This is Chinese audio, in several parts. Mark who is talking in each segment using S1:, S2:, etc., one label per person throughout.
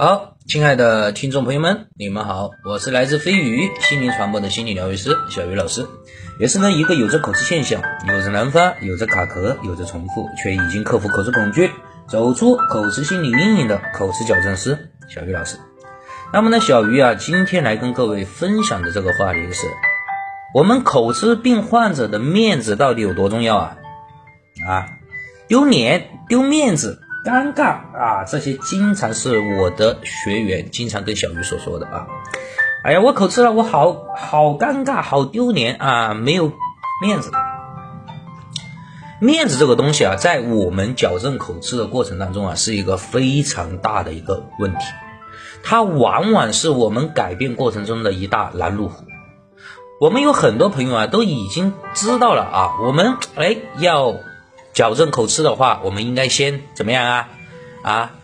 S1: 好，亲爱的听众朋友们，你们好，我是来自飞鱼心灵传播的心理疗愈师小鱼老师，也是呢一个有着口吃现象、有着难发、有着卡壳、有着重复，却已经克服口吃恐惧、走出口吃心理阴影的口吃矫正师小鱼老师。那么呢，小鱼啊，今天来跟各位分享的这个话题是，我们口吃病患者的面子到底有多重要啊？啊，丢脸、丢面子。尴尬啊，这些经常是我的学员经常跟小鱼所说的啊。哎呀，我口吃了，我好好尴尬，好丢脸啊，没有面子。面子这个东西啊，在我们矫正口吃的过程当中啊，是一个非常大的一个问题，它往往是我们改变过程中的一大拦路虎。我们有很多朋友啊，都已经知道了啊，我们哎要。矫正口吃的话，我们应该先怎么样啊？啊，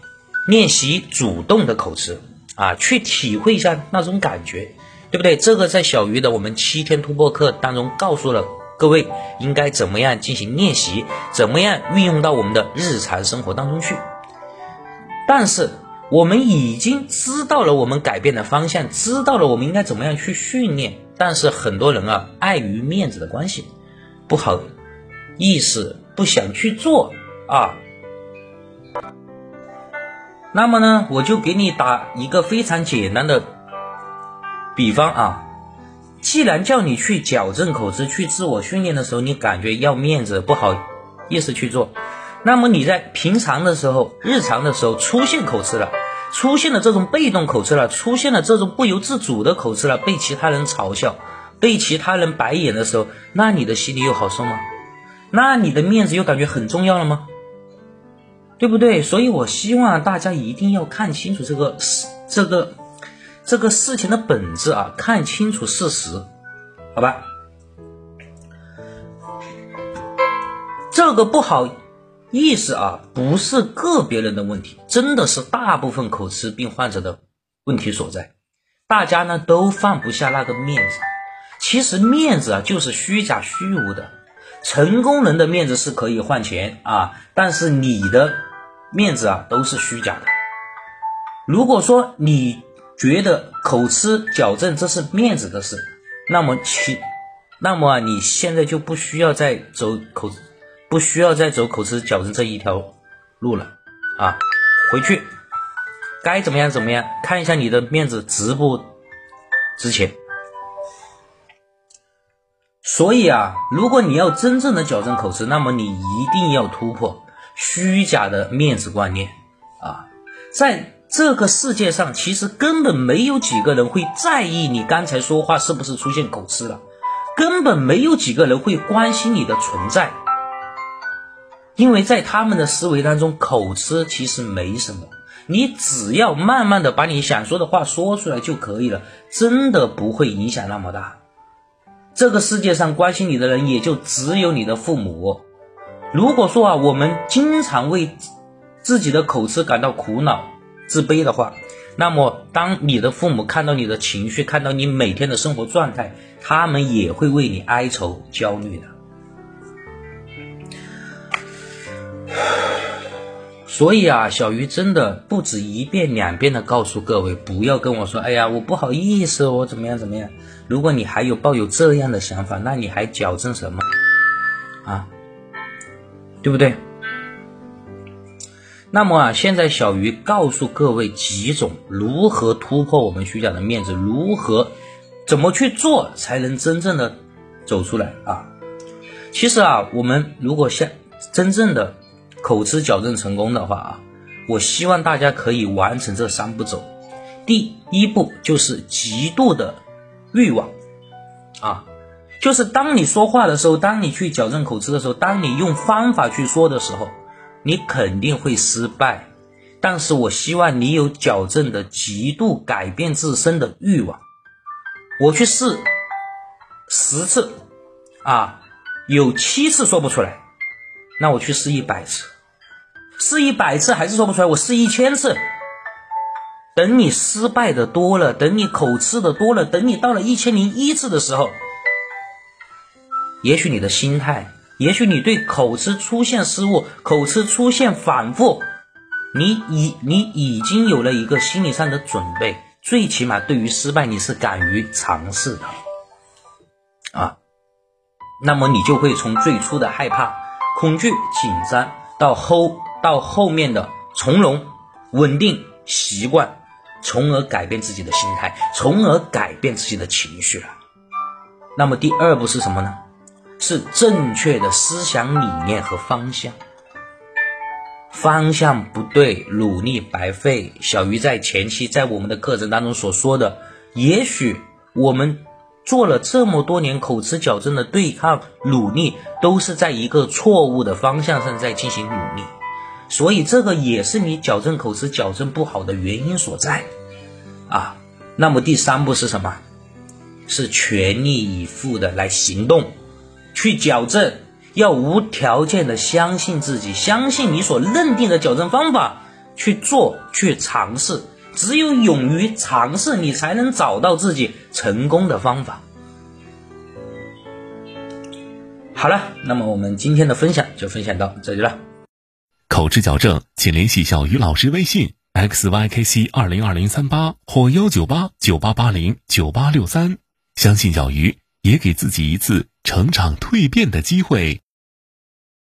S1: 练习主动的口吃啊，去体会一下那种感觉，对不对？这个在小鱼的我们七天突破课当中告诉了各位应该怎么样进行练习，怎么样运用到我们的日常生活当中去。但是我们已经知道了我们改变的方向，知道了我们应该怎么样去训练，但是很多人啊，碍于面子的关系，不好意思。不想去做啊，那么呢，我就给你打一个非常简单的比方啊。既然叫你去矫正口吃、去自我训练的时候，你感觉要面子不好意思去做，那么你在平常的时候、日常的时候出现口吃了，出现了这种被动口吃了，出现了这种不由自主的口吃了，被其他人嘲笑、被其他人白眼的时候，那你的心里又好受吗？那你的面子又感觉很重要了吗？对不对？所以我希望大家一定要看清楚这个事，这个这个事情的本质啊，看清楚事实，好吧？这个不好意思啊，不是个别人的问题，真的是大部分口吃病患者的问题所在。大家呢都放不下那个面子，其实面子啊就是虚假虚无的。成功人的面子是可以换钱啊，但是你的面子啊都是虚假的。如果说你觉得口吃矫正这是面子的事，那么其那么你现在就不需要再走口不需要再走口吃矫正这一条路了啊，回去该怎么样怎么样，看一下你的面子值不值钱。所以啊，如果你要真正的矫正口吃，那么你一定要突破虚假的面子观念啊！在这个世界上，其实根本没有几个人会在意你刚才说话是不是出现口吃了，根本没有几个人会关心你的存在，因为在他们的思维当中，口吃其实没什么，你只要慢慢的把你想说的话说出来就可以了，真的不会影响那么大。这个世界上关心你的人也就只有你的父母。如果说啊，我们经常为自己的口吃感到苦恼、自卑的话，那么当你的父母看到你的情绪，看到你每天的生活状态，他们也会为你哀愁、焦虑的。所以啊，小鱼真的不止一遍两遍的告诉各位，不要跟我说，哎呀，我不好意思，我怎么样怎么样。如果你还有抱有这样的想法，那你还矫正什么啊？对不对？那么啊，现在小鱼告诉各位几种如何突破我们虚假的面子，如何怎么去做才能真正的走出来啊？其实啊，我们如果像真正的。口吃矫正成功的话啊，我希望大家可以完成这三步走。第一步就是极度的欲望啊，就是当你说话的时候，当你去矫正口吃的时候，当你用方法去说的时候，你肯定会失败。但是我希望你有矫正的极度改变自身的欲望。我去试十次啊，有七次说不出来，那我去试一百次。试一百次还是说不出来，我试一千次。等你失败的多了，等你口吃的多了，等你到了一千零一次的时候，也许你的心态，也许你对口吃出现失误、口吃出现反复，你已你已经有了一个心理上的准备，最起码对于失败你是敢于尝试的啊，那么你就会从最初的害怕、恐惧、紧张到吼到后面的从容、稳定、习惯，从而改变自己的心态，从而改变自己的情绪了。那么第二步是什么呢？是正确的思想理念和方向。方向不对，努力白费。小鱼在前期在我们的课程当中所说的，也许我们做了这么多年口吃矫正的对抗努力，都是在一个错误的方向上在进行努力，所以这个也是你矫正口齿矫正不好的原因所在啊。那么第三步是什么？是全力以赴的来行动，去矫正。要无条件的相信自己，相信你所认定的矫正方法去做，去尝试。只有勇于尝试，你才能找到自己成功的方法。好了，那么我们今天的分享就分享到这里了。
S2: 口吃矫正，请联系小鱼老师微信：xykc 二零二零三八或幺九八九八八零九八六三。相信小鱼，也给自己一次成长蜕变的机会。